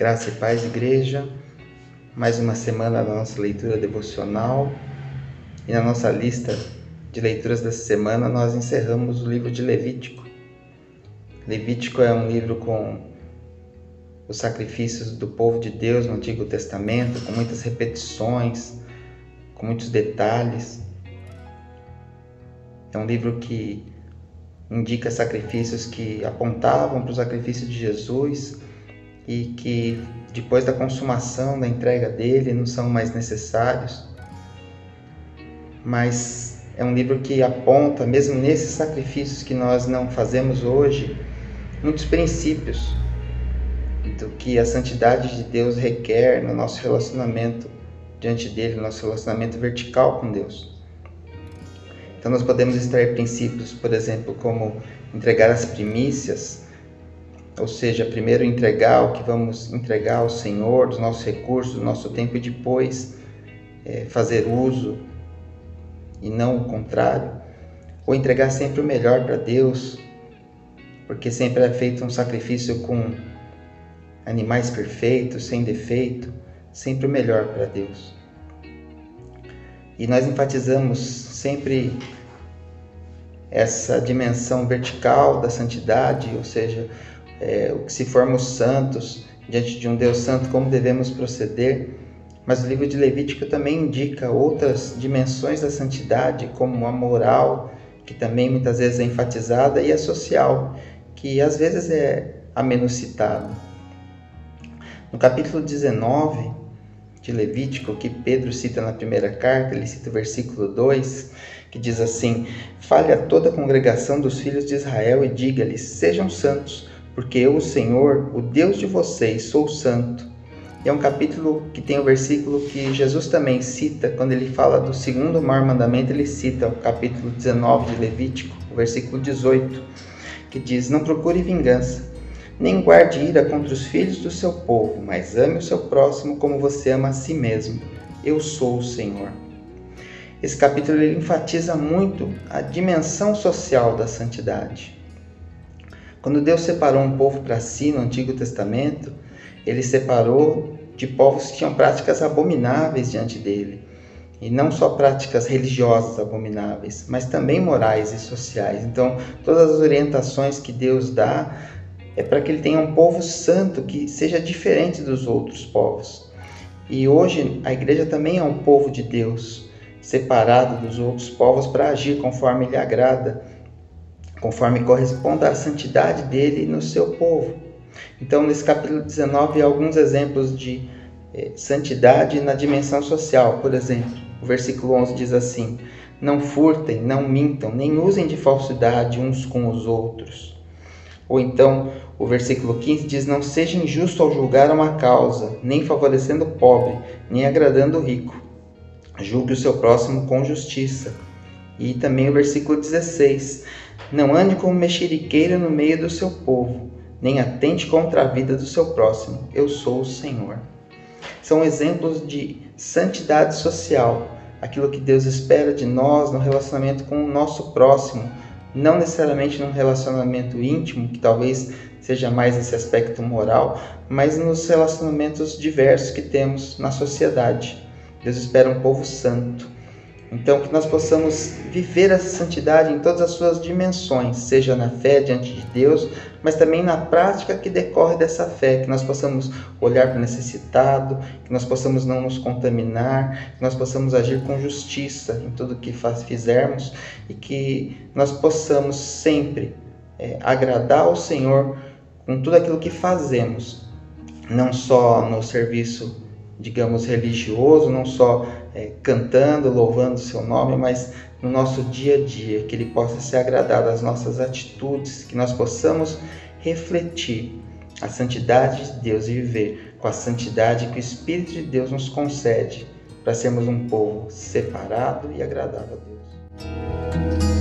Graça e paz, igreja. Mais uma semana da nossa leitura devocional. E na nossa lista de leituras dessa semana nós encerramos o livro de Levítico. Levítico é um livro com os sacrifícios do povo de Deus no Antigo Testamento, com muitas repetições, com muitos detalhes. É um livro que indica sacrifícios que apontavam para o sacrifício de Jesus e que depois da consumação da entrega dele não são mais necessários. Mas é um livro que aponta, mesmo nesses sacrifícios que nós não fazemos hoje, muitos princípios do que a santidade de Deus requer no nosso relacionamento diante dele, no nosso relacionamento vertical com Deus. Então nós podemos extrair princípios, por exemplo, como entregar as primícias, ou seja, primeiro entregar o que vamos entregar ao Senhor, dos nossos recursos, do nosso tempo e depois é, fazer uso e não o contrário, ou entregar sempre o melhor para Deus, porque sempre é feito um sacrifício com animais perfeitos, sem defeito, sempre o melhor para Deus. E nós enfatizamos sempre essa dimensão vertical da santidade, ou seja, é, se formos santos diante de um Deus santo, como devemos proceder. Mas o livro de Levítico também indica outras dimensões da santidade, como a moral, que também muitas vezes é enfatizada, e a social, que às vezes é a menos citada. No capítulo 19, de Levítico, que Pedro cita na primeira carta, ele cita o versículo 2, que diz assim: Fale a toda a congregação dos filhos de Israel e diga-lhes: Sejam santos, porque eu, o Senhor, o Deus de vocês, sou santo. E é um capítulo que tem o um versículo que Jesus também cita, quando ele fala do segundo maior mandamento, ele cita o capítulo 19 de Levítico, o versículo 18, que diz: Não procure vingança nem guarde ira contra os filhos do seu povo, mas ame o seu próximo como você ama a si mesmo. Eu sou o Senhor. Esse capítulo ele enfatiza muito a dimensão social da santidade. Quando Deus separou um povo para si no Antigo Testamento, ele separou de povos que tinham práticas abomináveis diante dele. E não só práticas religiosas abomináveis, mas também morais e sociais. Então, todas as orientações que Deus dá é para que ele tenha um povo santo que seja diferente dos outros povos. E hoje a igreja também é um povo de Deus, separado dos outros povos para agir conforme lhe agrada, conforme corresponda à santidade dele no seu povo. Então, nesse capítulo 19, há alguns exemplos de eh, santidade na dimensão social. Por exemplo, o versículo 11 diz assim: Não furtem, não mintam, nem usem de falsidade uns com os outros ou então, o versículo 15 diz: Não seja injusto ao julgar uma causa, nem favorecendo o pobre, nem agradando o rico. Julgue o seu próximo com justiça. E também o versículo 16: Não ande como mexeriqueira no meio do seu povo, nem atente contra a vida do seu próximo. Eu sou o Senhor. São exemplos de santidade social, aquilo que Deus espera de nós no relacionamento com o nosso próximo não necessariamente num relacionamento íntimo, que talvez seja mais esse aspecto moral, mas nos relacionamentos diversos que temos na sociedade. Deus espera um povo santo. Então, que nós possamos viver essa santidade em todas as suas dimensões, seja na fé diante de Deus, mas também na prática que decorre dessa fé, que nós possamos olhar para o necessitado, que nós possamos não nos contaminar, que nós possamos agir com justiça em tudo que faz, fizermos e que nós possamos sempre é, agradar ao Senhor com tudo aquilo que fazemos, não só no serviço, digamos, religioso, não só é, cantando, louvando o seu nome, mas no nosso dia a dia, que Ele possa ser agradado às nossas atitudes, que nós possamos refletir a santidade de Deus e viver com a santidade que o Espírito de Deus nos concede para sermos um povo separado e agradável a Deus.